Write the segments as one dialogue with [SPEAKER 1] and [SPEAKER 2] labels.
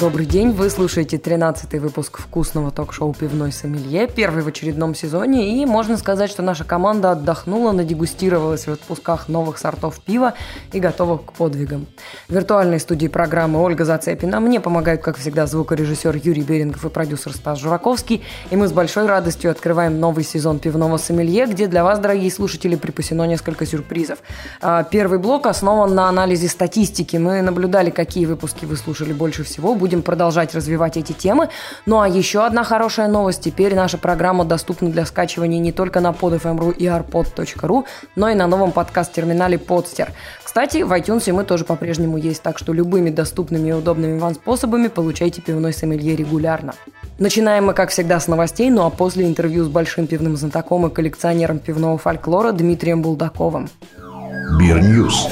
[SPEAKER 1] Добрый день, вы слушаете 13-й выпуск вкусного ток-шоу «Пивной сомелье», первый в очередном сезоне, и можно сказать, что наша команда отдохнула, надегустировалась в отпусках новых сортов пива и готова к подвигам. В виртуальной студии программы Ольга Зацепина, мне помогают, как всегда, звукорежиссер Юрий Берингов и продюсер Стас Жураковский, и мы с большой радостью открываем новый сезон «Пивного сомелье», где для вас, дорогие слушатели, припасено несколько сюрпризов. А, первый блок основан на анализе статистики. Мы наблюдали, какие выпуски вы слушали больше всего, будем продолжать развивать эти темы. Ну а еще одна хорошая новость. Теперь наша программа доступна для скачивания не только на podfm.ru и arpod.ru, но и на новом подкаст-терминале Podster. Кстати, в iTunes мы тоже по-прежнему есть, так что любыми доступными и удобными вам способами получайте пивной сомелье регулярно. Начинаем мы, как всегда, с новостей, ну а после интервью с большим пивным знатоком и коллекционером пивного фольклора Дмитрием Булдаковым.
[SPEAKER 2] Бирньюз.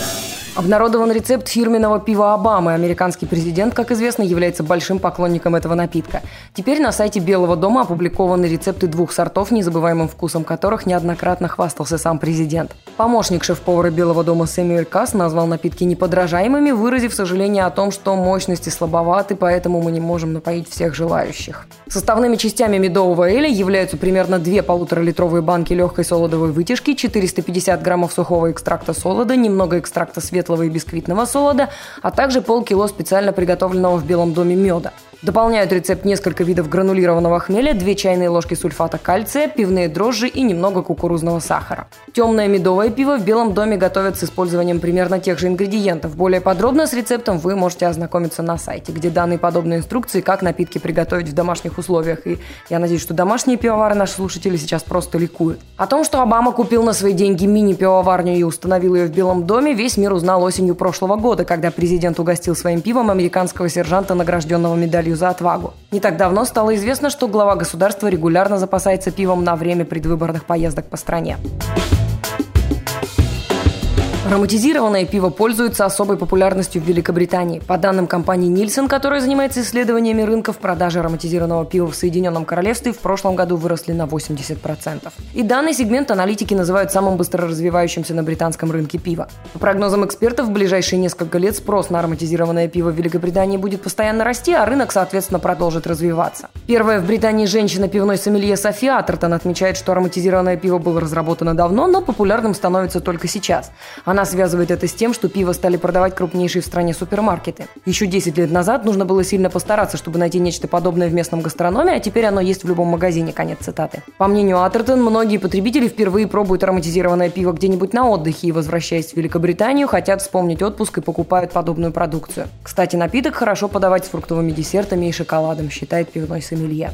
[SPEAKER 1] Обнародован рецепт фирменного пива Обамы. Американский президент, как известно, является большим поклонником этого напитка. Теперь на сайте Белого дома опубликованы рецепты двух сортов, незабываемым вкусом которых неоднократно хвастался сам президент. Помощник шеф-повара Белого дома Сэмюэль Касс назвал напитки неподражаемыми, выразив сожаление о том, что мощности слабоваты, поэтому мы не можем напоить всех желающих. Составными частями медового эля являются примерно две полуторалитровые банки легкой солодовой вытяжки, 450 граммов сухого экстракта солода, немного экстракта светлого светлого и бисквитного солода, а также полкило специально приготовленного в Белом доме меда. Дополняют рецепт несколько видов гранулированного хмеля, 2 чайные ложки сульфата кальция, пивные дрожжи и немного кукурузного сахара. Темное медовое пиво в Белом доме готовят с использованием примерно тех же ингредиентов. Более подробно с рецептом вы можете ознакомиться на сайте, где даны подобные инструкции, как напитки приготовить в домашних условиях. И я надеюсь, что домашние пивовары наши слушатели сейчас просто ликуют. О том, что Обама купил на свои деньги мини-пивоварню и установил ее в Белом доме, весь мир узнал осенью прошлого года, когда президент угостил своим пивом американского сержанта, награжденного медалью медалью за отвагу. Не так давно стало известно, что глава государства регулярно запасается пивом на время предвыборных поездок по стране. Ароматизированное пиво пользуется особой популярностью в Великобритании. По данным компании Нильсон, которая занимается исследованиями рынков, продажи ароматизированного пива в Соединенном Королевстве в прошлом году выросли на 80%. И данный сегмент аналитики называют самым быстро развивающимся на британском рынке пива. По прогнозам экспертов, в ближайшие несколько лет спрос на ароматизированное пиво в Великобритании будет постоянно расти, а рынок, соответственно, продолжит развиваться. Первая в Британии женщина пивной сомелье Софи Атертон отмечает, что ароматизированное пиво было разработано давно, но популярным становится только сейчас. Она она связывает это с тем, что пиво стали продавать крупнейшие в стране супермаркеты. Еще 10 лет назад нужно было сильно постараться, чтобы найти нечто подобное в местном гастрономе, а теперь оно есть в любом магазине. Конец цитаты. По мнению Атертон, многие потребители впервые пробуют ароматизированное пиво где-нибудь на отдыхе и, возвращаясь в Великобританию, хотят вспомнить отпуск и покупают подобную продукцию. Кстати, напиток хорошо подавать с фруктовыми десертами и шоколадом, считает пивной сомелье.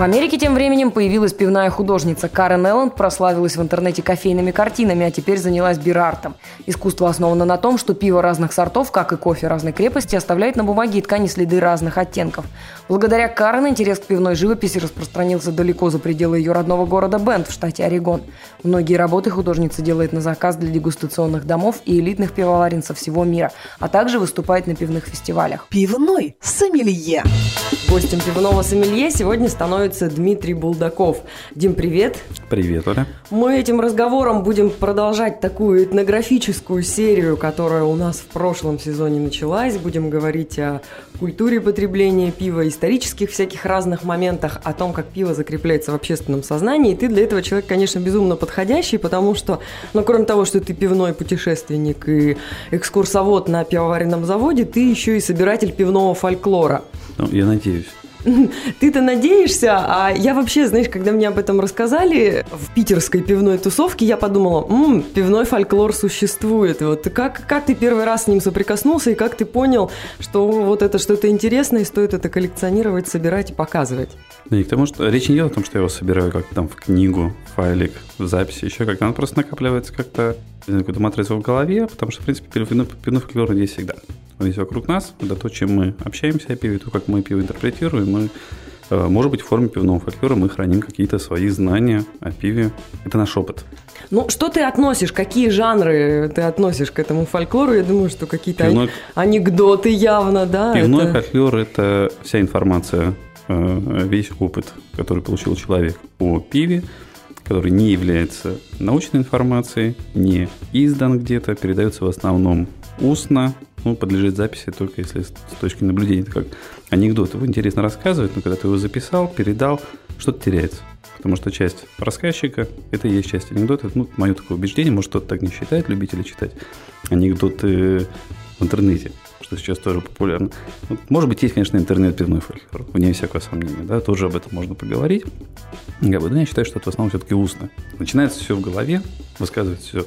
[SPEAKER 1] В Америке тем временем появилась пивная художница. Карен Элленд прославилась в интернете кофейными картинами, а теперь занялась бирартом. Искусство основано на том, что пиво разных сортов, как и кофе разной крепости, оставляет на бумаге и ткани следы разных оттенков. Благодаря Карен интерес к пивной живописи распространился далеко за пределы ее родного города Бенд в штате Орегон. Многие работы художница делает на заказ для дегустационных домов и элитных пивоварен со всего мира, а также выступает на пивных фестивалях.
[SPEAKER 3] Пивной сомелье.
[SPEAKER 1] Гостем пивного сомелье сегодня становится Дмитрий Булдаков. Дим, привет.
[SPEAKER 4] Привет, Оля.
[SPEAKER 1] Мы этим разговором будем продолжать такую этнографическую серию, которая у нас в прошлом сезоне началась. Будем говорить о культуре потребления пива, исторических всяких разных моментах, о том, как пиво закрепляется в общественном сознании. И ты для этого человек, конечно, безумно подходящий, потому что, ну, кроме того, что ты пивной путешественник и экскурсовод на пивоваренном заводе, ты еще и собиратель пивного фольклора.
[SPEAKER 4] Ну, я надеюсь.
[SPEAKER 1] Ты-то надеешься, а я вообще, знаешь, когда мне об этом рассказали в питерской пивной тусовке, я подумала, м-м, пивной фольклор существует. Вот как, как ты первый раз с ним соприкоснулся и как ты понял, что вот это что-то интересное, и стоит это коллекционировать, собирать и показывать?
[SPEAKER 4] Да не к тому, что речь не идет о том, что я его собираю как там в книгу, файлик, в записи, еще как-то. Он просто накапливается как-то, какой-то матрицу в голове, потому что, в принципе, пивной, пивной фольклор есть всегда он есть вокруг нас, это то, чем мы общаемся о пиве, то, как мы пиво интерпретируем, мы Э, может быть, в форме пивного фольклора мы храним какие-то свои знания о пиве. Это наш опыт.
[SPEAKER 5] Ну, что ты относишь, какие жанры ты относишь к этому фольклору? Я думаю, что какие-то Пивной... анекдоты явно, да?
[SPEAKER 4] Пивной это... фольклор – это вся информация, э, весь опыт, который получил человек о пиве, который не является научной информацией, не издан где-то, передается в основном устно, ну, подлежит записи только если с точки наблюдения. Это как анекдот. Его интересно рассказывать, но когда ты его записал, передал, что-то теряется. Потому что часть рассказчика – это и есть часть анекдота. Ну, мое такое убеждение, может, кто-то так не считает, любители читать анекдоты в интернете, что сейчас тоже популярно. Может быть, есть, конечно, интернет-пивной фольклор, вне всякого сомнения, да, тоже об этом можно поговорить. Я, бы, я считаю, что это в основном все-таки устно. Начинается все в голове, высказывается все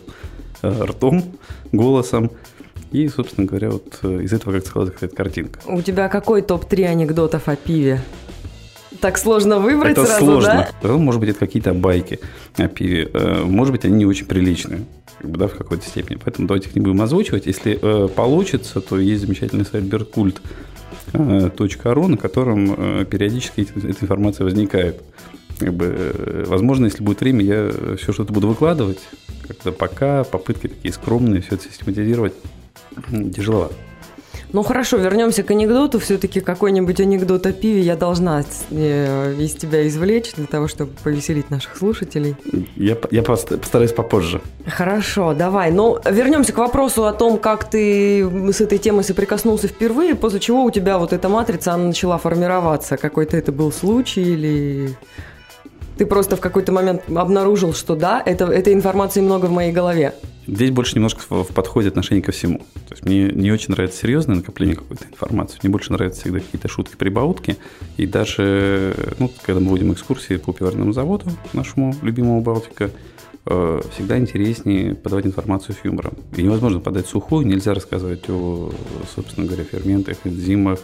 [SPEAKER 4] э, ртом, голосом, и, собственно говоря, вот э, из этого как складывается какая-то картинка.
[SPEAKER 5] У тебя какой топ-3 анекдотов о пиве? Так сложно выбрать
[SPEAKER 4] это
[SPEAKER 5] сразу,
[SPEAKER 4] сложно.
[SPEAKER 5] да?
[SPEAKER 4] Может быть, это какие-то байки о пиве. Э, может быть, они не очень приличные да, в какой-то степени. Поэтому давайте их не будем озвучивать. Если э, получится, то есть замечательный сайт Беркульт .ру, на котором э, периодически эта информация возникает. Как бы, э, возможно, если будет время, я все что-то буду выкладывать. Как-то пока попытки такие скромные, все это систематизировать тяжеловато.
[SPEAKER 5] Ну хорошо, вернемся к анекдоту. Все-таки какой-нибудь анекдот о пиве я должна э, из тебя извлечь для того, чтобы повеселить наших слушателей.
[SPEAKER 4] Я, я постараюсь попозже.
[SPEAKER 5] Хорошо, давай. Ну, вернемся к вопросу о том, как ты с этой темой соприкоснулся впервые, после чего у тебя вот эта матрица, она начала формироваться. Какой-то это был случай или... Ты просто в какой-то момент обнаружил, что да, это, этой информации много в моей голове.
[SPEAKER 4] Здесь больше немножко в подходе отношение ко всему. То есть мне не очень нравится серьезное накопление какой-то информации. Мне больше нравятся всегда какие-то шутки, прибаутки. И даже, ну, когда мы водим экскурсии по пиварному заводу, нашему любимому Балтика, э, всегда интереснее подавать информацию с юмором. И невозможно подать сухую, нельзя рассказывать о, собственно говоря, ферментах, энзимах,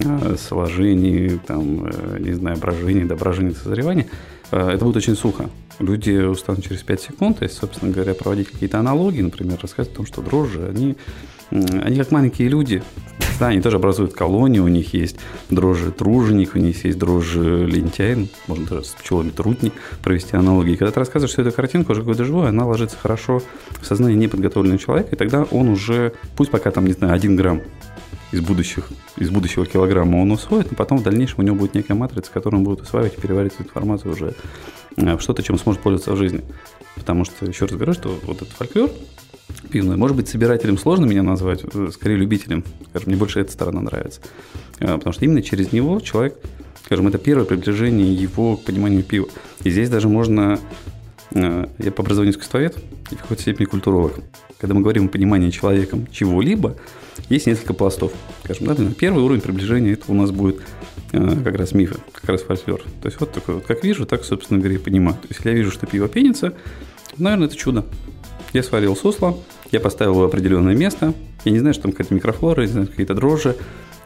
[SPEAKER 4] э, сложении, там, э, не знаю, брожении, доброжении, созревании. Это будет очень сухо люди устанут через 5 секунд, есть, собственно говоря, проводить какие-то аналогии, например, рассказывать о том, что дрожжи, они, они как маленькие люди, да, они тоже образуют колонии, у них есть дрожжи труженик, у них есть дрожжи лентяй, можно даже с пчелами трутни провести аналогии. Когда ты рассказываешь всю эту картинку, уже какой-то живой, она ложится хорошо в сознание неподготовленного человека, и тогда он уже, пусть пока там, не знаю, один грамм из, будущих, из будущего килограмма он усвоит, но потом в дальнейшем у него будет некая матрица, которую он будет усваивать и переваривать эту информацию уже Э, что-то, чем сможет пользоваться в жизни. Потому что, еще раз говорю, что вот этот фольклор пивной, может быть, собирателем сложно меня назвать, э, скорее любителем. Скажем, мне больше эта сторона нравится. Э, потому что именно через него человек, скажем, это первое приближение его к пониманию пива. И здесь даже можно... Я по образованию искусствовед и в какой-то степени культуролог. Когда мы говорим о понимании человеком чего-либо, есть несколько пластов. Скажем, да, первый уровень приближения это у нас будет Э, как раз мифы, как раз фольклор. То есть вот такой вот, как вижу, так, собственно говоря, и понимаю. То есть если я вижу, что пиво пенится, наверное, это чудо. Я сварил сусло, я поставил его в определенное место, я не знаю, что там какая-то микрофлора, не знаю, какие-то дрожжи,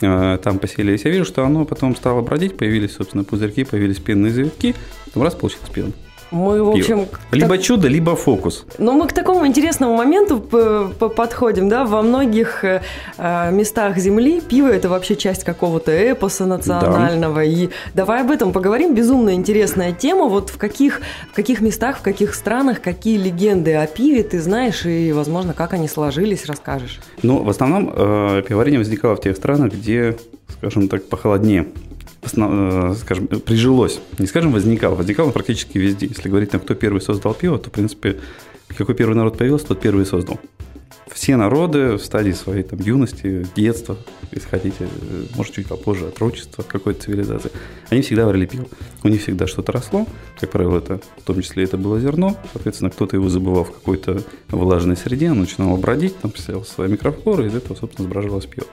[SPEAKER 4] э, там поселились. Я вижу, что оно потом стало бродить, появились, собственно, пузырьки, появились пенные завитки, потом раз, получилось пиво.
[SPEAKER 5] Мы, в общем...
[SPEAKER 4] Либо так... чудо, либо фокус.
[SPEAKER 5] Ну, мы к такому интересному моменту подходим, да, во многих э, э, местах Земли пиво – это вообще часть какого-то эпоса национального, да. и давай об этом поговорим, безумно интересная тема, вот в каких, в каких местах, в каких странах, какие легенды о пиве ты знаешь, и, возможно, как они сложились, расскажешь.
[SPEAKER 4] Ну, в основном э, пивоварение возникало в тех странах, где, скажем так, похолоднее основ, э, скажем, прижилось. Не скажем, возникало. Возникало практически везде. Если говорить, там, кто первый создал пиво, то, в принципе, какой первый народ появился, тот первый создал. Все народы в стадии своей там, юности, детства, если хотите, э, может, чуть попозже, отрочества какой-то цивилизации, они всегда варили пиво. У них всегда что-то росло, как правило, это, в том числе это было зерно, соответственно, кто-то его забывал в какой-то влажной среде, он начинал бродить, там, представил свои микрофлоры, из этого, собственно, сбраживалось пиво.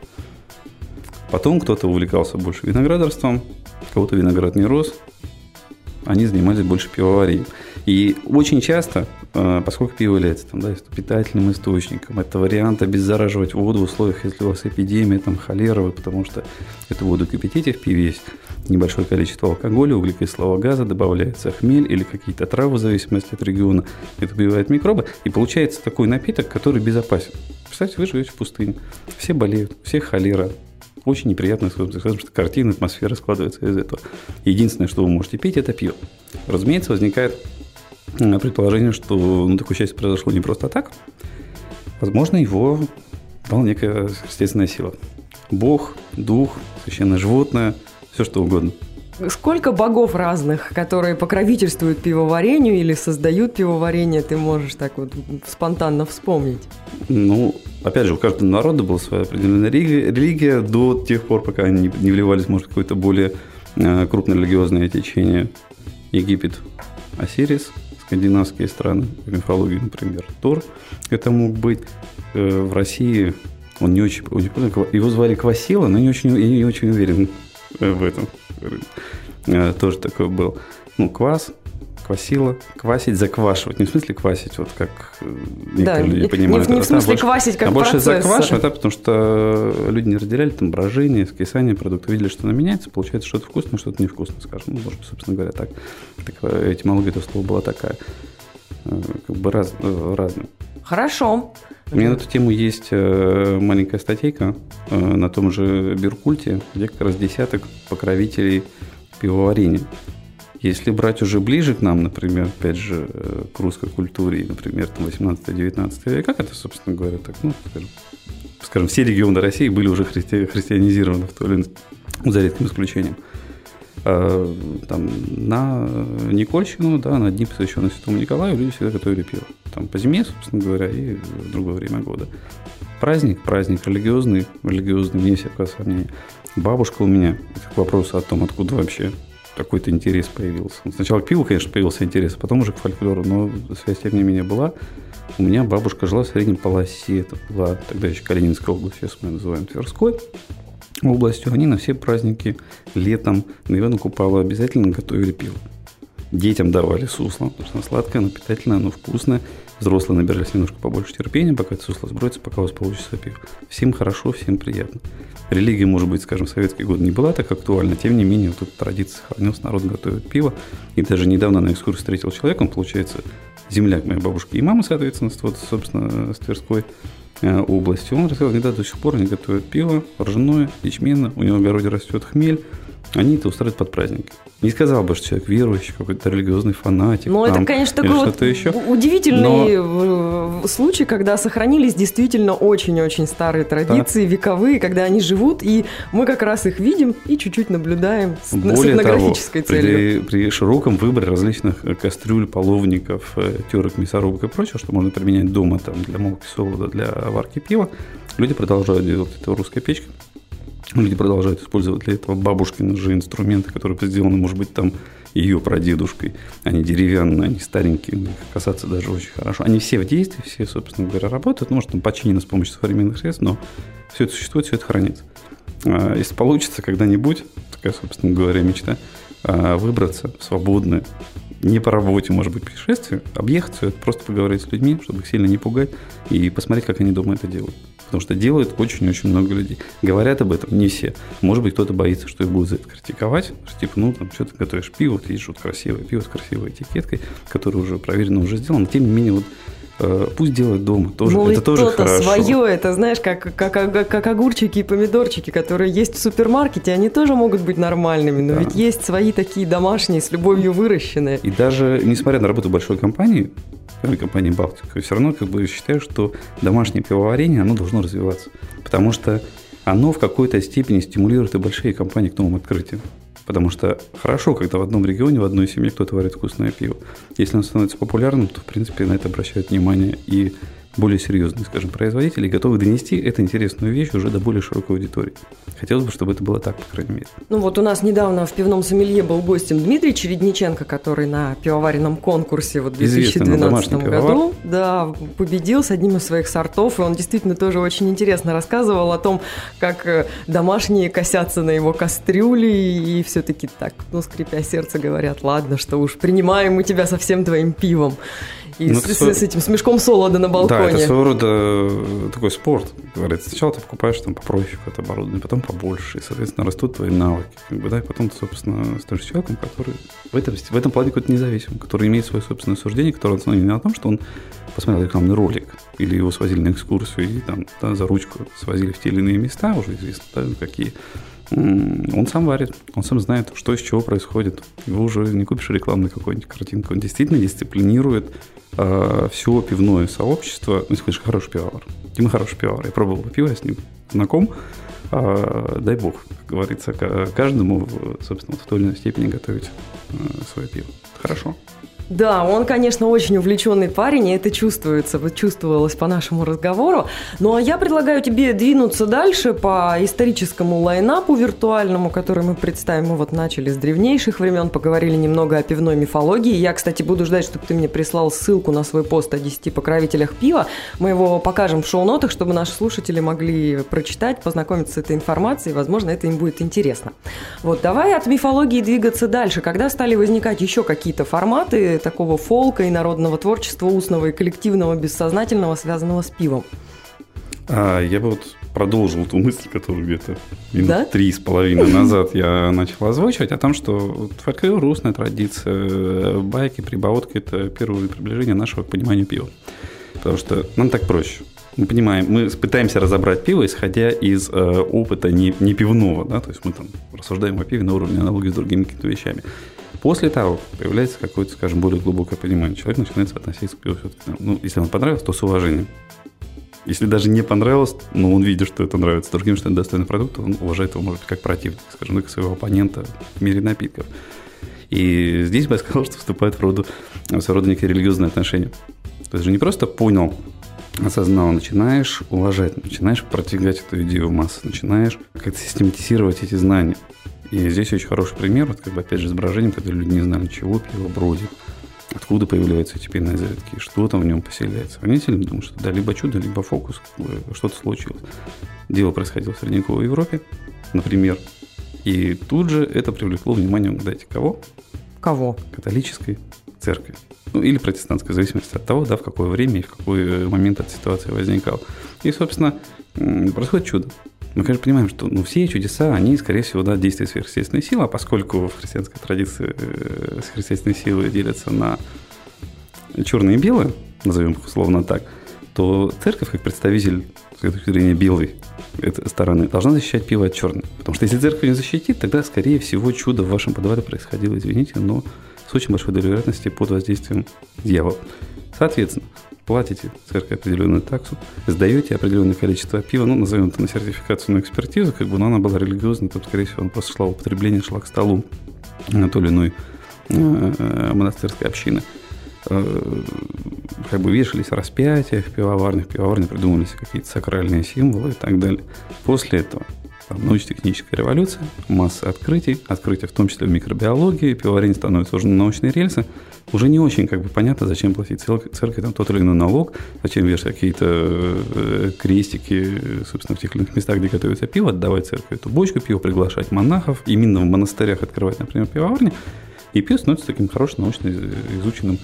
[SPEAKER 4] Потом кто-то увлекался больше виноградарством, кого-то виноград не рос, они занимались больше пивоварием. И очень часто, э, поскольку пиво является там, да, питательным источником, это вариант обеззараживать воду в условиях, если у вас эпидемия, там, холера, потому что эту воду кипятите, в пиве есть небольшое количество алкоголя, углекислого газа, добавляется хмель или какие-то травы в зависимости от региона. Это убивает микробы, и получается такой напиток, который безопасен. Представьте, вы живете в пустыне, все болеют, все холера, очень неприятная, скажем, что картина, атмосфера складывается из этого. Единственное, что вы можете пить, это пиво. Разумеется, возникает предположение, что ну, такое счастье произошло не просто так. Возможно, его дала некая естественная сила. Бог, дух, священное животное, все что угодно –
[SPEAKER 5] Сколько богов разных, которые покровительствуют пивоварению или создают пивоварение, ты можешь так вот спонтанно вспомнить?
[SPEAKER 4] Ну, опять же, у каждого народа была своя определенная религия до тех пор, пока они не вливались, может, какое-то более э, крупное религиозное течение. Египет, Осирис, скандинавские страны, мифологию, например, Тор. Это мог быть э, в России, он не очень, его звали Квасила, но не очень, я не очень уверен в этом. Э, тоже такой был. Ну, квас, квасила, квасить, заквашивать. Не в смысле квасить, вот как э, да, люди понимают.
[SPEAKER 5] Не, не в смысле больше, квасить как
[SPEAKER 4] А больше заквашивать, да, потому что люди не разделяли там брожение, скисание продукта, видели, что она меняется, получается что-то вкусное, что-то невкусное, скажем. Ну, может, собственно говоря, так. так этимология этого слова была такая. Э, как бы раз, разная.
[SPEAKER 5] Хорошо.
[SPEAKER 4] У меня на эту тему есть э, маленькая статейка э, на том же Биркульте, где как раз десяток покровителей пивоварения. Если брать уже ближе к нам, например, опять же, э, к русской культуре, например, 18-19 век, как это, собственно говоря, так, ну, скажем, скажем, все регионы России были уже христи- христианизированы в то или иное, за редким исключением. А, там, на Никольщину, да, на дни, посвященные Святому Николаю, люди всегда готовили пиво. Там по зиме, собственно говоря, и в другое время года. Праздник, праздник религиозный, религиозный, вне всякого сомнения. Бабушка у меня, к вопросу о том, откуда вообще какой-то интерес появился. Сначала к пиву, конечно, появился интерес, а потом уже к фольклору, но связь, тем не менее, была. У меня бабушка жила в среднем полосе, это была тогда еще Калининская область, сейчас мы называем Тверской областью, они на все праздники летом на Ивана Купала обязательно готовили пиво. Детям давали сусло, потому что оно сладкое, оно питательное, оно вкусное. Взрослые набирались немножко побольше терпения, пока это сусло сбродится, пока у вас получится пиво. Всем хорошо, всем приятно. Религия, может быть, скажем, в советский год не была так актуальна, тем не менее, вот тут традиция сохранилась, народ готовит пиво. И даже недавно на экскурсии встретил человека, он, получается, земляк моей бабушки и мамы, соответственно, вот, собственно, с Тверской области. Он рассказал, когда до сих пор они готовят пиво, ржаное, ячменно, у него в огороде растет хмель, они это устраивают под праздники. Не сказал бы, что человек верующий, какой-то религиозный фанатик.
[SPEAKER 5] Ну, это, конечно, такой вот еще. удивительный Но... случай, когда сохранились действительно очень-очень старые традиции, да. вековые, когда они живут, и мы как раз их видим и чуть-чуть наблюдаем с, Более с этнографической
[SPEAKER 4] того,
[SPEAKER 5] целью.
[SPEAKER 4] При, при широком выборе различных э, кастрюль, половников, э, терок, мясорубок и прочего, что можно применять дома там, для молки солода, для варки пива, люди продолжают делать это в русской печке. Люди продолжают использовать для этого бабушкины же инструменты, которые сделаны, может быть, там ее прадедушкой. Они деревянные, они старенькие, касаться даже очень хорошо. Они все в действии, все, собственно говоря, работают. Может, там починено с помощью современных средств, но все это существует, все это хранится. А, если получится когда-нибудь, такая, собственно говоря, мечта, а, выбраться в свободное, не по работе, может быть, путешествие, объехать все это, просто поговорить с людьми, чтобы их сильно не пугать, и посмотреть, как они дома это делают. Потому что делают очень-очень много людей. Говорят об этом не все. Может быть, кто-то боится, что их будут за это критиковать. Что, типа, ну, там, что ты готовишь пиво, вот есть вот красивое пиво с красивой этикеткой, которое уже проверено, уже сделано. Тем не менее, вот Пусть делают дома тоже.
[SPEAKER 5] Ну,
[SPEAKER 4] это тоже хорошо.
[SPEAKER 5] свое, это знаешь, как, как, как огурчики и помидорчики, которые есть в супермаркете, они тоже могут быть нормальными, но да. ведь есть свои такие домашние, с любовью выращенные.
[SPEAKER 4] И даже несмотря на работу большой компании, компании Балтика, все равно как бы считаю, что домашнее пивоварение, оно должно развиваться. Потому что оно в какой-то степени стимулирует и большие компании к новым открытиям. Потому что хорошо, когда в одном регионе, в одной семье кто-то варит вкусное пиво. Если оно становится популярным, то, в принципе, на это обращают внимание и более серьезные, скажем, производители, готовы донести эту интересную вещь уже до более широкой аудитории. Хотелось бы, чтобы это было так, по крайней мере.
[SPEAKER 5] Ну вот у нас недавно в пивном сомелье был гостем Дмитрий Чередниченко, который на пивоваренном конкурсе вот в 2012 году да, победил с одним из своих сортов, и он действительно тоже очень интересно рассказывал о том, как э, домашние косятся на его кастрюли и все-таки так, ну, скрипя сердце, говорят, ладно, что уж принимаем мы тебя со всем твоим пивом. И ну, с, с, с этим с мешком солода на балконе.
[SPEAKER 4] Да, это своего рода э, такой спорт. Говорится, сначала ты покупаешь там попроще какое-то оборудование, потом побольше, и, соответственно, растут твои навыки. Как бы, да, и потом ты, собственно, становишься человеком, который в этом, в этом плане какой-то независимый, который имеет свое собственное суждение, которое основано не на том, что он посмотрел рекламный ролик, или его свозили на экскурсию, и там да, за ручку свозили в те или иные места, уже известно, да, какие он сам варит, он сам знает, что из чего происходит. Его уже не купишь рекламную какую-нибудь картинку. Он действительно дисциплинирует э, все пивное сообщество. Ну, хочешь, хороший пивовар. Дима хороший пивовар. Я пробовал пиво, я с ним знаком. Э, дай бог, как говорится, каждому, собственно, в той или иной степени готовить э, свое пиво. Хорошо.
[SPEAKER 5] Да, он, конечно, очень увлеченный парень, и это чувствуется, вот чувствовалось по нашему разговору. Ну, а я предлагаю тебе двинуться дальше по историческому лайнапу виртуальному, который мы представим. Мы вот начали с древнейших времен, поговорили немного о пивной мифологии. Я, кстати, буду ждать, чтобы ты мне прислал ссылку на свой пост о 10 покровителях пива. Мы его покажем в шоу-нотах, чтобы наши слушатели могли прочитать, познакомиться с этой информацией. Возможно, это им будет интересно. Вот, давай от мифологии двигаться дальше. Когда стали возникать еще какие-то форматы, такого фолка и народного творчества устного и коллективного, бессознательного, связанного с пивом.
[SPEAKER 4] А, я бы вот продолжил ту мысль, которую где-то минут да? три с половиной назад я начал озвучивать, о том, что фольклор, русская традиция, байки, прибаутки – это первое приближение нашего к пониманию пива. Потому что нам так проще. Мы понимаем, мы пытаемся разобрать пиво, исходя из э, опыта не, не пивного, да, то есть мы там рассуждаем о пиве на уровне аналогии с другими какими-то вещами. После того, появляется какое-то, скажем, более глубокое понимание, человек начинает относиться к пиву все-таки, ну, если он понравился, то с уважением. Если даже не понравилось, но он видит, что это нравится другим, что это достойный продукт, он уважает его, может быть, как противник, скажем, как своего оппонента в мире напитков. И здесь бы я сказал, что вступает в роду, в рода некие религиозные отношения. То есть же не просто понял, осознал, начинаешь уважать, начинаешь продвигать эту идею в массы, начинаешь как-то систематизировать эти знания. И здесь очень хороший пример, вот как бы опять же изображение, когда люди не знали, чего пиво бродит, откуда появляются эти пивные завитки, что там в нем поселяется. Они сильно думают, что да, либо чудо, либо фокус, что-то случилось. Дело происходило в средневековой Европе, например, и тут же это привлекло внимание, угадайте, кого?
[SPEAKER 5] Кого?
[SPEAKER 4] Католической церкви. Ну, или протестантской, в зависимости от того, да, в какое время и в какой момент эта ситуация возникала. И, собственно, происходит чудо мы, конечно, понимаем, что ну, все чудеса, они, скорее всего, да, действия сверхъестественной силы, а поскольку в христианской традиции э, силы делятся на черные и белые, назовем их условно так, то церковь, как представитель с точки зрения белой стороны, должна защищать пиво от черной. Потому что если церковь не защитит, тогда, скорее всего, чудо в вашем подвале происходило, извините, но с очень большой долей вероятности под воздействием дьявола. Соответственно, платите церкви определенную таксу, сдаете определенное количество пива, ну, назовем это на сертификацию, на экспертизу, как бы, но она была религиозной, то, скорее всего, она просто шла в употребление, шла к столу на той или иной э, монастырской общины. Э, как бы вешались распятия в пивоварнях, в пивоварне придумывались какие-то сакральные символы и так далее. После этого научно-техническая революция, масса открытий, открытия в том числе в микробиологии, пивоварение становится уже на научные рельсы, уже не очень как бы понятно, зачем платить церкви там тот или иной налог, зачем вешать какие-то э, крестики, собственно, в тех или иных местах, где готовится пиво, отдавать церкви эту бочку пива, приглашать монахов, именно в монастырях открывать, например, пивоварни, и пиво становится таким хорошим научно изученным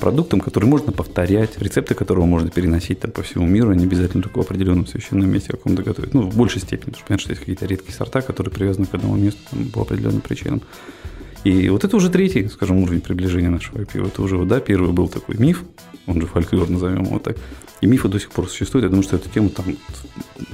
[SPEAKER 4] продуктом, который можно повторять, рецепты которого можно переносить там, по всему миру, не обязательно только в определенном священном месте каком-то готовить. Ну, в большей степени, потому что понятно, что есть какие-то редкие сорта, которые привязаны к одному месту там, по определенным причинам. И вот это уже третий, скажем, уровень приближения нашего пива. Это уже, да, первый был такой миф, он же фольклор, назовем его так. И мифы до сих пор существуют. Я думаю, что эту тему там,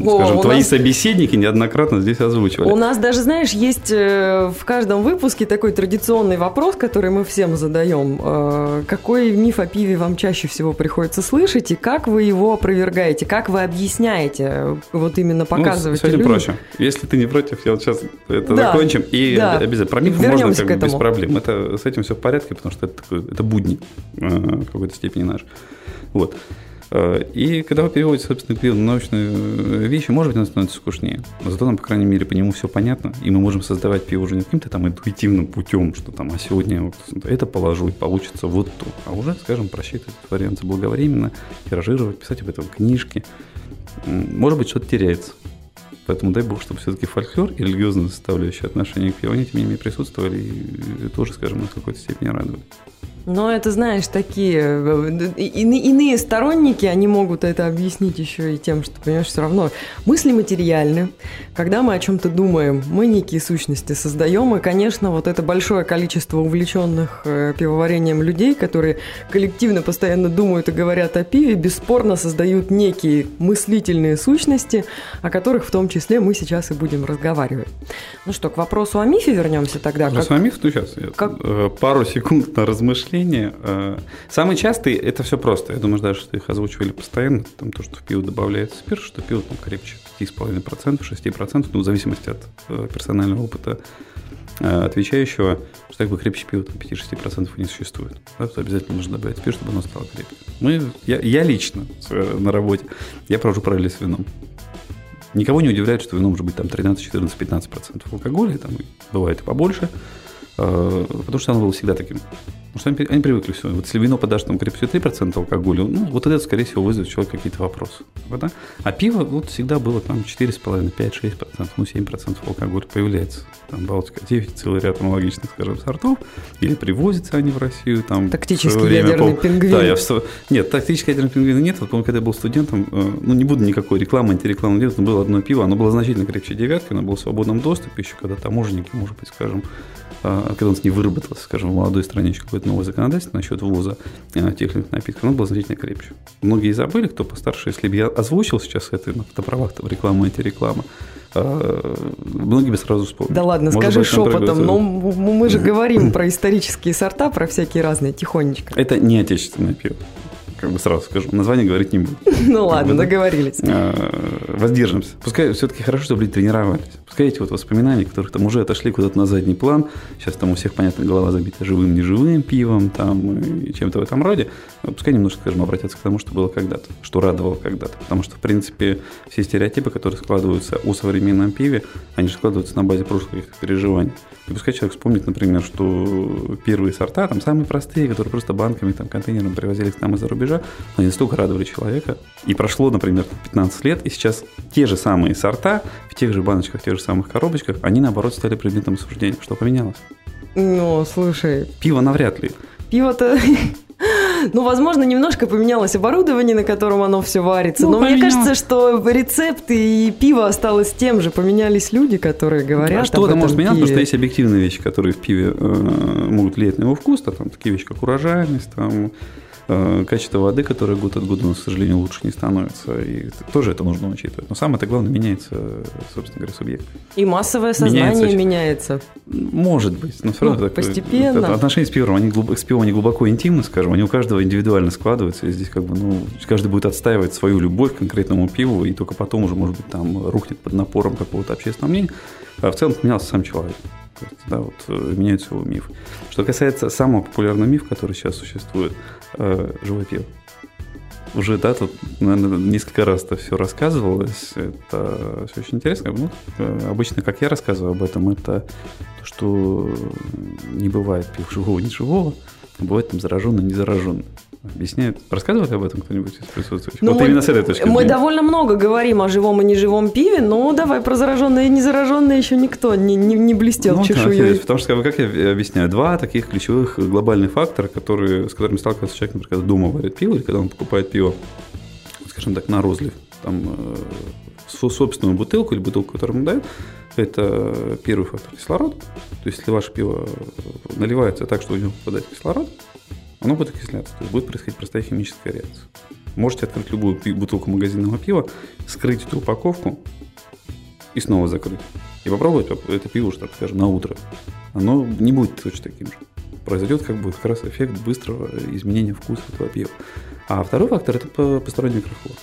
[SPEAKER 4] О, скажем, твои нас... собеседники неоднократно здесь озвучивали.
[SPEAKER 5] У нас даже, знаешь, есть э, в каждом выпуске такой традиционный вопрос, который мы всем задаем. Э, какой миф о пиве вам чаще всего приходится слышать, и как вы его опровергаете, как вы объясняете, э, вот именно показываете ну,
[SPEAKER 4] людям? проще. Если ты не против, я вот сейчас это да, закончим. И да. обязательно про мифы можно как бы без проблем. Это, с этим все в порядке, потому что это, такой, это будни в какой-то степени наш. Вот. Э, и когда вы переводите, собственно, пиво на научные э, вещи, может быть, оно становится скучнее. Но зато нам, по крайней мере, по нему все понятно, и мы можем создавать пиво уже не каким-то там интуитивным путем, что там, а сегодня вот это положу, и получится вот то. А уже, скажем, просчитывать вариант заблаговременно, тиражировать, писать об этом книжки. Может быть, что-то теряется. Поэтому дай бог, чтобы все-таки фольклор и религиозная составляющая отношения к пиву, они, тем не менее, присутствовали и тоже, скажем, нас в какой-то степени радовали.
[SPEAKER 5] Но это, знаешь, такие э, иные, сторонники, они могут это объяснить еще и тем, что, понимаешь, все равно мысли материальны. Когда мы о чем-то думаем, мы некие сущности создаем, и, конечно, вот это большое количество увлеченных э, пивоварением людей, которые коллективно постоянно думают и говорят о пиве, бесспорно создают некие мыслительные сущности, о которых в том числе мы сейчас и будем разговаривать. Ну что, к вопросу о мифе вернемся тогда.
[SPEAKER 4] Как... о мифе? Ну, сейчас как... Э, пару секунд на размышление объяснение. Э, самый частый – это все просто. Я думаю, даже что их озвучивали постоянно. Там то, что в пиво добавляется спирт, что пиво там крепче 5,5%, 6%, ну, в зависимости от э, персонального опыта э, отвечающего, что как бы крепче пива там 5-6% не существует. Да, то обязательно нужно добавить спирт, чтобы оно стало крепче. Мы, я, я лично на работе, я провожу параллели с вином. Никого не удивляет, что вино может быть там 13, 14, 15% алкоголя, там бывает и побольше, потому что оно было всегда таким Потому что они, они привыкли все. Вот если вино подашь там крепостью 3% алкоголя, ну, вот это, скорее всего, вызовет у человека какие-то вопросы. Да? А пиво вот всегда было там 4,5, 5, 6%, ну, 7% алкоголя появляется. Там Балтика 9, целый ряд аналогичных, скажем, сортов. Или привозятся они в Россию. Там,
[SPEAKER 5] Тактический время, ядерный пол... пингвин.
[SPEAKER 4] Да, я в... Нет, тактический ядерный пингвин нет. Вот, помню, когда я был студентом, э, ну, не буду никакой рекламы, антирекламы делать, но было одно пиво, оно было значительно крепче девятки, оно было в свободном доступе еще, когда таможенники, может быть, скажем, когда у нас не выработалось, скажем, в молодой стране еще какое-то новое законодательство насчет ввоза э, тех или иных напитков, оно было значительно крепче. Многие забыли, кто постарше, если бы я озвучил сейчас это на фотоправах, там, реклама, антиреклама, а, многие бы сразу вспомнили.
[SPEAKER 5] Да ладно, Может скажи быть, шепотом, но мы же говорим про исторические сорта, про всякие разные, тихонечко.
[SPEAKER 4] Это не отечественное пиво как бы сразу скажу. Название говорить не буду.
[SPEAKER 5] Ну ладно, договорились.
[SPEAKER 4] А, воздержимся. Пускай все-таки хорошо, чтобы люди тренировались. Пускай эти вот воспоминания, которых там уже отошли куда-то на задний план, сейчас там у всех, понятно, голова забита живым, неживым пивом там и чем-то в этом роде, пускай немножко, скажем, обратятся к тому, что было когда-то, что радовало когда-то. Потому что, в принципе, все стереотипы, которые складываются о современном пиве, они же складываются на базе прошлых переживаний. И пускай человек вспомнит, например, что первые сорта, там самые простые, которые просто банками, там, контейнерами привозили к нам из-за рубежа, они настолько радовали человека. И прошло, например, 15 лет, и сейчас те же самые сорта в тех же баночках, в тех же самых коробочках, они, наоборот, стали предметом обсуждения. Что поменялось?
[SPEAKER 5] Ну, слушай...
[SPEAKER 4] Пиво навряд ли.
[SPEAKER 5] Пиво-то Ну, возможно, немножко поменялось оборудование, на котором оно все варится. Ну, Но поменялось. мне кажется, что рецепты и пиво осталось тем же. Поменялись люди, которые говорят. А
[SPEAKER 4] что-то может меняться, потому что есть объективные вещи, которые в пиве э, могут влиять на его вкус. А там такие вещи, как урожайность, там качество воды, которое год от года к сожалению, лучше не становится. И тоже это нужно учитывать. Но самое-то главное, меняется, собственно говоря, субъект.
[SPEAKER 5] И массовое сознание меняется. меняется.
[SPEAKER 4] Может быть, но все равно
[SPEAKER 5] ну, постепенно.
[SPEAKER 4] Это, отношения с пивом, они, с пивом, они глубоко интимны, скажем, они у каждого индивидуально складываются, и здесь как бы, ну, каждый будет отстаивать свою любовь к конкретному пиву, и только потом уже, может быть, там рухнет под напором какого-то общественного мнения. А в целом поменялся сам человек. Есть, да, вот э, меняется его миф. Что касается самого популярного мифа, который сейчас существует, э. Уже, да, тут, наверное, несколько раз это все рассказывалось. Это все очень интересно. Ну, э, обычно, как я рассказываю об этом, это то, что не бывает пив живого, не живого, а бывает там зараженный, не зараженный. Объясняет? Рассказывали об этом кто-нибудь из присутствующих?
[SPEAKER 5] Ну, вот мы, именно с этой точки зрения. Мы довольно много говорим о живом и неживом пиве, но давай про зараженное и незараженное еще никто не, не, не блестел ну, чешуей.
[SPEAKER 4] Да, потому что, как я объясняю, два таких ключевых глобальных фактора, которые, с которыми сталкивается человек, например, когда дома варит пиво или когда он покупает пиво, скажем так, на розлив, там, э, собственную бутылку или бутылку, которую ему дают, это первый фактор кислород. То есть, если ваше пиво наливается так, что у него попадает кислород, оно будет окисляться, то есть будет происходить простая химическая реакция. Можете открыть любую бутылку магазинного пива, скрыть эту упаковку и снова закрыть. И попробовать это пиво уже, так скажем, на утро. Оно не будет точно таким же. Произойдет как бы как раз эффект быстрого изменения вкуса этого пива. А второй фактор – это посторонний микрофлор.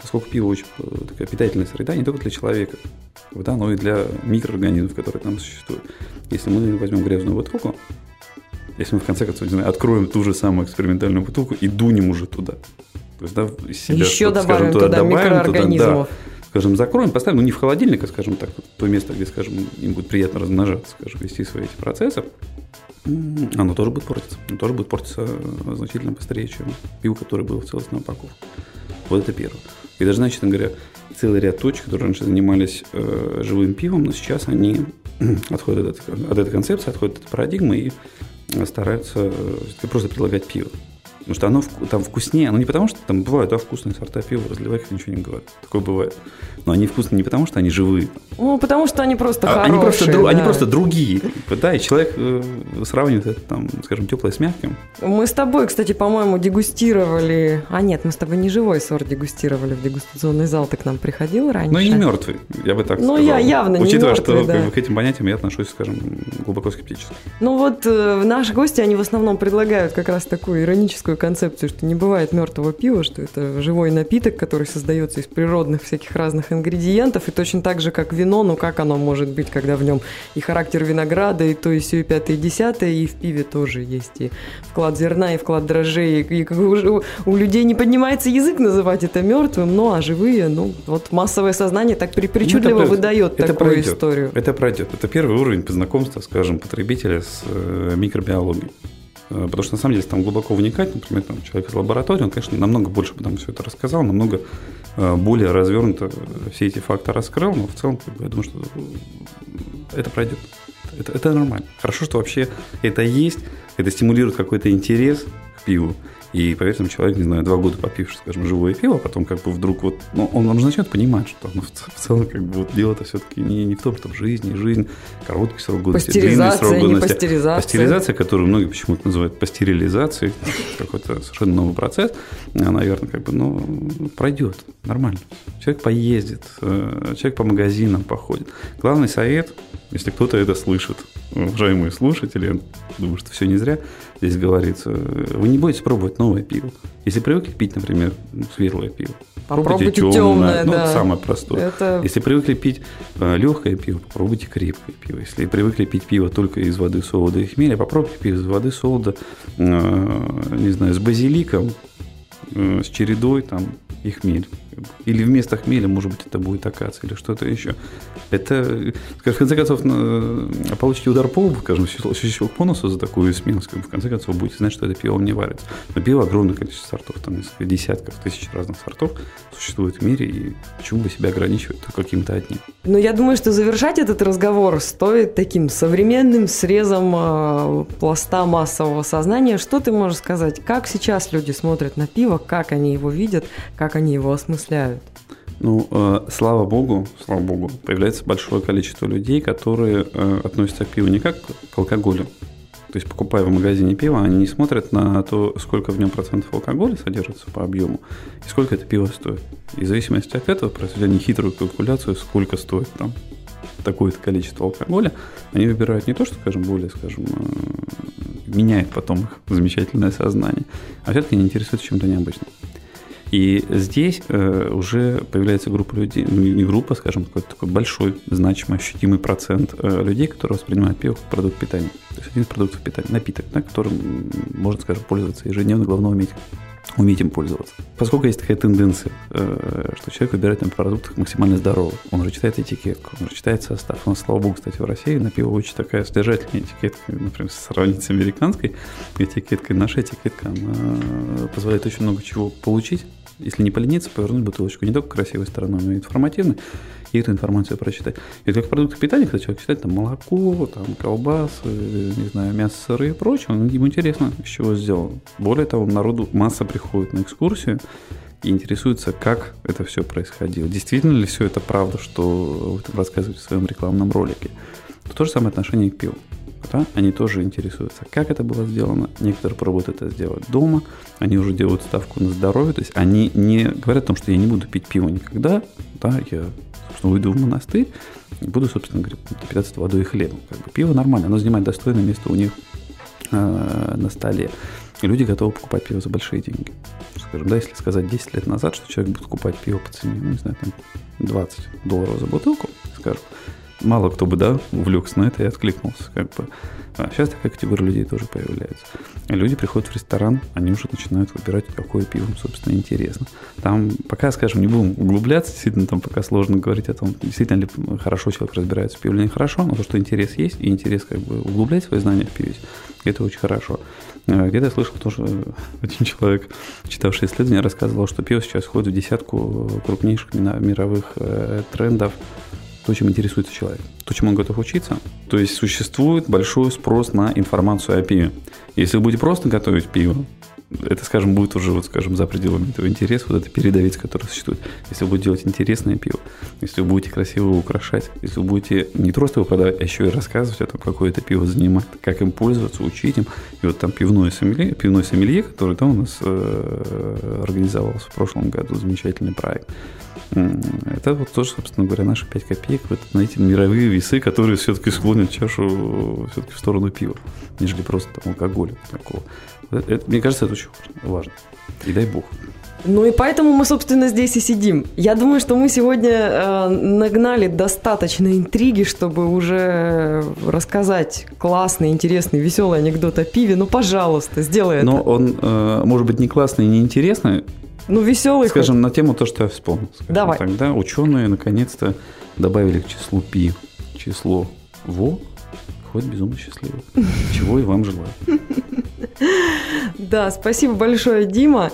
[SPEAKER 4] Поскольку пиво очень э, такая питательная среда не только для человека, да, но и для микроорганизмов, которые там существуют. Если мы возьмем грязную бутылку, если мы в конце концов знаю, откроем ту же самую экспериментальную бутылку и дунем уже туда.
[SPEAKER 5] То есть, да, себя, Еще добавим скажем, туда, туда добавим микроорганизмов.
[SPEAKER 4] Туда, да, скажем, закроем, поставим, ну не в холодильник, а, скажем так, то место, где, скажем, им будет приятно размножаться, скажем, вести свои эти процессы, оно тоже будет портиться. Оно тоже будет портиться значительно быстрее, чем пиво, которое было в целостной упаковке. Вот это первое. И даже, значит, говоря, целый ряд точек, которые раньше занимались э, живым пивом, но сейчас они отходят от, от этой концепции, отходят от этой парадигмы и стараются просто предлагать пиво. Потому что оно там вкуснее, оно не потому, что там бывают да, вкусные сорта пива, разливай их, ничего не говорят. Такое бывает. Но они вкусные не потому, что они живые.
[SPEAKER 5] Ну, потому что они просто а, хорошие.
[SPEAKER 4] Они просто,
[SPEAKER 5] да.
[SPEAKER 4] они просто другие. Да, и человек э, сравнивает это, там, скажем, теплое с мягким.
[SPEAKER 5] Мы с тобой, кстати, по-моему, дегустировали... А нет, мы с тобой не живой сорт дегустировали в дегустационный зал. Ты к нам приходил раньше?
[SPEAKER 4] Ну, и не мертвый, я бы так
[SPEAKER 5] ну,
[SPEAKER 4] сказал.
[SPEAKER 5] Ну, я явно не
[SPEAKER 4] Учитывая,
[SPEAKER 5] мертвый,
[SPEAKER 4] что
[SPEAKER 5] да.
[SPEAKER 4] как бы, к этим понятиям я отношусь, скажем, глубоко скептически.
[SPEAKER 5] Ну, вот э, наши гости, они в основном предлагают как раз такую ироническую концепцию, что не бывает мертвого пива, что это живой напиток, который создается из природных всяких разных ингредиентов, и точно так же, как вино, ну как оно может быть, когда в нем и характер винограда, и то, и все, и пятое, и десятое, и в пиве тоже есть и вклад зерна, и вклад дрожжей, и, и у, у людей не поднимается язык называть это мертвым, ну а живые, ну вот массовое сознание так при, причудливо
[SPEAKER 4] это,
[SPEAKER 5] выдает
[SPEAKER 4] это
[SPEAKER 5] такую
[SPEAKER 4] пройдет,
[SPEAKER 5] историю.
[SPEAKER 4] Это пройдет. Это первый уровень познакомства, скажем, потребителя с э, микробиологией. Э, потому что на самом деле, там глубоко вникать, например, там, человек из лаборатории, он, конечно, намного больше потом все это рассказал, намного э, более развернуто все эти факты раскрыл, но в целом, я думаю, что это пройдет. Это, это нормально. Хорошо, что вообще это есть, это стимулирует какой-то интерес к пиву. И, поверьте человек, не знаю, два года попивший, скажем, живое пиво, а потом как бы вдруг вот, ну, он, он начнет понимать, что ну, в, целом как бы вот дело-то все-таки не, не в том, что в жизни, жизнь, короткий срок годности, длинный срок годности.
[SPEAKER 5] пастеризация.
[SPEAKER 4] Пастеризация, которую многие почему-то называют пастерилизацией, какой-то совершенно новый процесс, наверное, как бы, ну, пройдет нормально. Человек поездит, э, человек по магазинам походит. Главный совет, если кто-то это слышит, уважаемые слушатели, думаю, что все не зря здесь говорится, вы не будете пробовать новое пиво. Если привыкли пить, например, светлое пиво,
[SPEAKER 5] попробуйте
[SPEAKER 4] темное,
[SPEAKER 5] темное,
[SPEAKER 4] ну,
[SPEAKER 5] да.
[SPEAKER 4] это самое простое.
[SPEAKER 5] Это...
[SPEAKER 4] Если привыкли пить э, легкое пиво, попробуйте крепкое пиво. Если привыкли пить пиво только из воды, солода и хмеля, попробуйте пиво из воды, солода, э, не знаю, с базиликом, э, с чередой там и хмель. Или вместо хмеля, может быть, это будет акация или что-то еще. Это, в конце концов, получите удар по лбу, скажем, щелчок по носу за такую бы, в конце концов, будете знать, что это пиво не варится. Но пиво огромное количество сортов, там несколько десятков, тысяч разных сортов существует в мире, и почему бы себя ограничивать только каким-то одним?
[SPEAKER 5] Ну, я думаю, что завершать этот разговор стоит таким современным срезом э, пласта массового сознания. Что ты можешь сказать? Как сейчас люди смотрят на пиво, как они его видят, как они его осмысляют?
[SPEAKER 4] Ну, э, слава богу, слава богу, появляется большое количество людей, которые э, относятся к пиву не как к алкоголю. То есть, покупая в магазине пиво, они не смотрят на то, сколько в нем процентов алкоголя содержится по объему и сколько это пиво стоит. И в зависимости от этого, произведя нехитрую калькуляцию, сколько стоит там такое-то количество алкоголя, они выбирают не то, что, скажем, более, скажем, э, меняет потом их замечательное сознание, а все-таки не интересуется чем-то необычным. И здесь э, уже появляется группа людей, ну не группа, скажем, какой-то такой большой, значимый, ощутимый процент э, людей, которые воспринимают пиво как продукт питания. То есть один из продуктов питания, напиток, да, которым можно, скажем, пользоваться ежедневно, главное уметь уметь им пользоваться. Поскольку есть такая тенденция, э, что человек выбирает на продуктах максимально здоровый. Он уже читает этикетку, он уже читает состав. У нас, слава богу, кстати, в России на пиво очень такая содержательная этикетка, например, сравнить с американской этикеткой. Наша этикетка, она позволяет очень много чего получить, если не полениться, повернуть бутылочку не только красивой стороной, но и информативной, и эту информацию прочитать. И как продукты питания, когда человек читает там молоко, там колбасы, не знаю, мясо, сыры и прочее, ему интересно, с чего сделано. Более того, народу масса приходит на экскурсию и интересуется, как это все происходило. Действительно ли все это правда, что вы там рассказываете в своем рекламном ролике. То же самое отношение к пиву да, они тоже интересуются, как это было сделано. Некоторые пробуют это сделать дома, они уже делают ставку на здоровье, то есть они не говорят о том, что я не буду пить пиво никогда, да, я, собственно, уйду в монастырь и буду, собственно говоря, питаться водой и хлебом. Как бы пиво нормально, оно занимает достойное место у них э, на столе. И люди готовы покупать пиво за большие деньги. Скажем, да, если сказать 10 лет назад, что человек будет покупать пиво по цене, ну, не знаю, там 20 долларов за бутылку, скажем, мало кто бы, да, увлекся на это и откликнулся, как бы. А сейчас такая категория людей тоже появляется. И люди приходят в ресторан, они уже начинают выбирать, какое пиво им, собственно, интересно. Там, пока, скажем, не будем углубляться, действительно, там пока сложно говорить о том, действительно ли хорошо человек разбирается в пиве или не хорошо, но то, что интерес есть, и интерес как бы углублять свои знания в пиве, это очень хорошо. А где-то я слышал тоже, один человек, читавший исследования, рассказывал, что пиво сейчас входит в десятку крупнейших мировых э, трендов то, чем интересуется человек, то, чем он готов учиться. То есть существует большой спрос на информацию о пиве. Если вы будете просто готовить пиво, это, скажем, будет уже, вот, скажем, за пределами этого интереса, вот эта передовица, которая существует. Если вы будете делать интересное пиво, если вы будете красиво его украшать, если вы будете не просто его продавать, а еще и рассказывать о том, какое это пиво занимает, как им пользоваться, учить им. И вот там пивной сомелье, пивной сомелье который там у нас э, организовался в прошлом году, замечательный проект. Это вот тоже, собственно говоря, наши 5 копеек, вот, знаете, мировые весы, которые все-таки склонят чашу все-таки в сторону пива, нежели просто там алкоголя такого. Это, это, мне кажется, это очень важно. И дай бог.
[SPEAKER 5] Ну и поэтому мы, собственно, здесь и сидим. Я думаю, что мы сегодня э, нагнали достаточно интриги, чтобы уже рассказать классный, интересный, веселый анекдот о пиве. Ну, пожалуйста, сделай
[SPEAKER 4] Но
[SPEAKER 5] это.
[SPEAKER 4] Но он, э, может быть, не классный и не интересный.
[SPEAKER 5] Ну, веселый.
[SPEAKER 4] Скажем, хоть. на тему то, что я вспомнил.
[SPEAKER 5] Давай.
[SPEAKER 4] Тогда ученые наконец-то добавили к числу пи число во, хоть безумно счастливых. Чего и вам желаю.
[SPEAKER 5] Да, спасибо большое, Дима.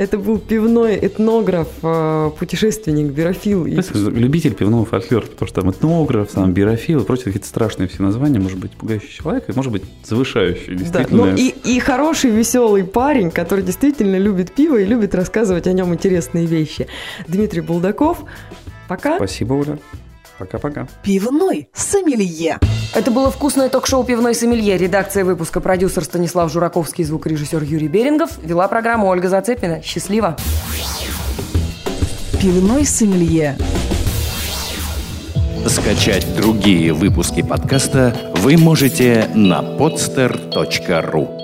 [SPEAKER 5] Это был пивной этнограф, э, путешественник, бирофил.
[SPEAKER 4] Любитель пивного фольклора, потому что там этнограф, сам бирофил, прочие какие-то страшные все названия, может быть, пугающий человек, и может быть, завышающий, действительно.
[SPEAKER 5] Да, ну и, и хороший, веселый парень, который действительно любит пиво и любит рассказывать о нем интересные вещи. Дмитрий Булдаков, пока.
[SPEAKER 4] Спасибо, Оля. Пока-пока.
[SPEAKER 3] Пивной сомелье.
[SPEAKER 1] Это было вкусное ток-шоу «Пивной сомелье». Редакция выпуска продюсер Станислав Жураковский, звукорежиссер Юрий Берингов. Вела программу Ольга Зацепина. Счастливо!
[SPEAKER 3] Пивной сомелье.
[SPEAKER 2] Скачать другие выпуски подкаста вы можете на podster.ru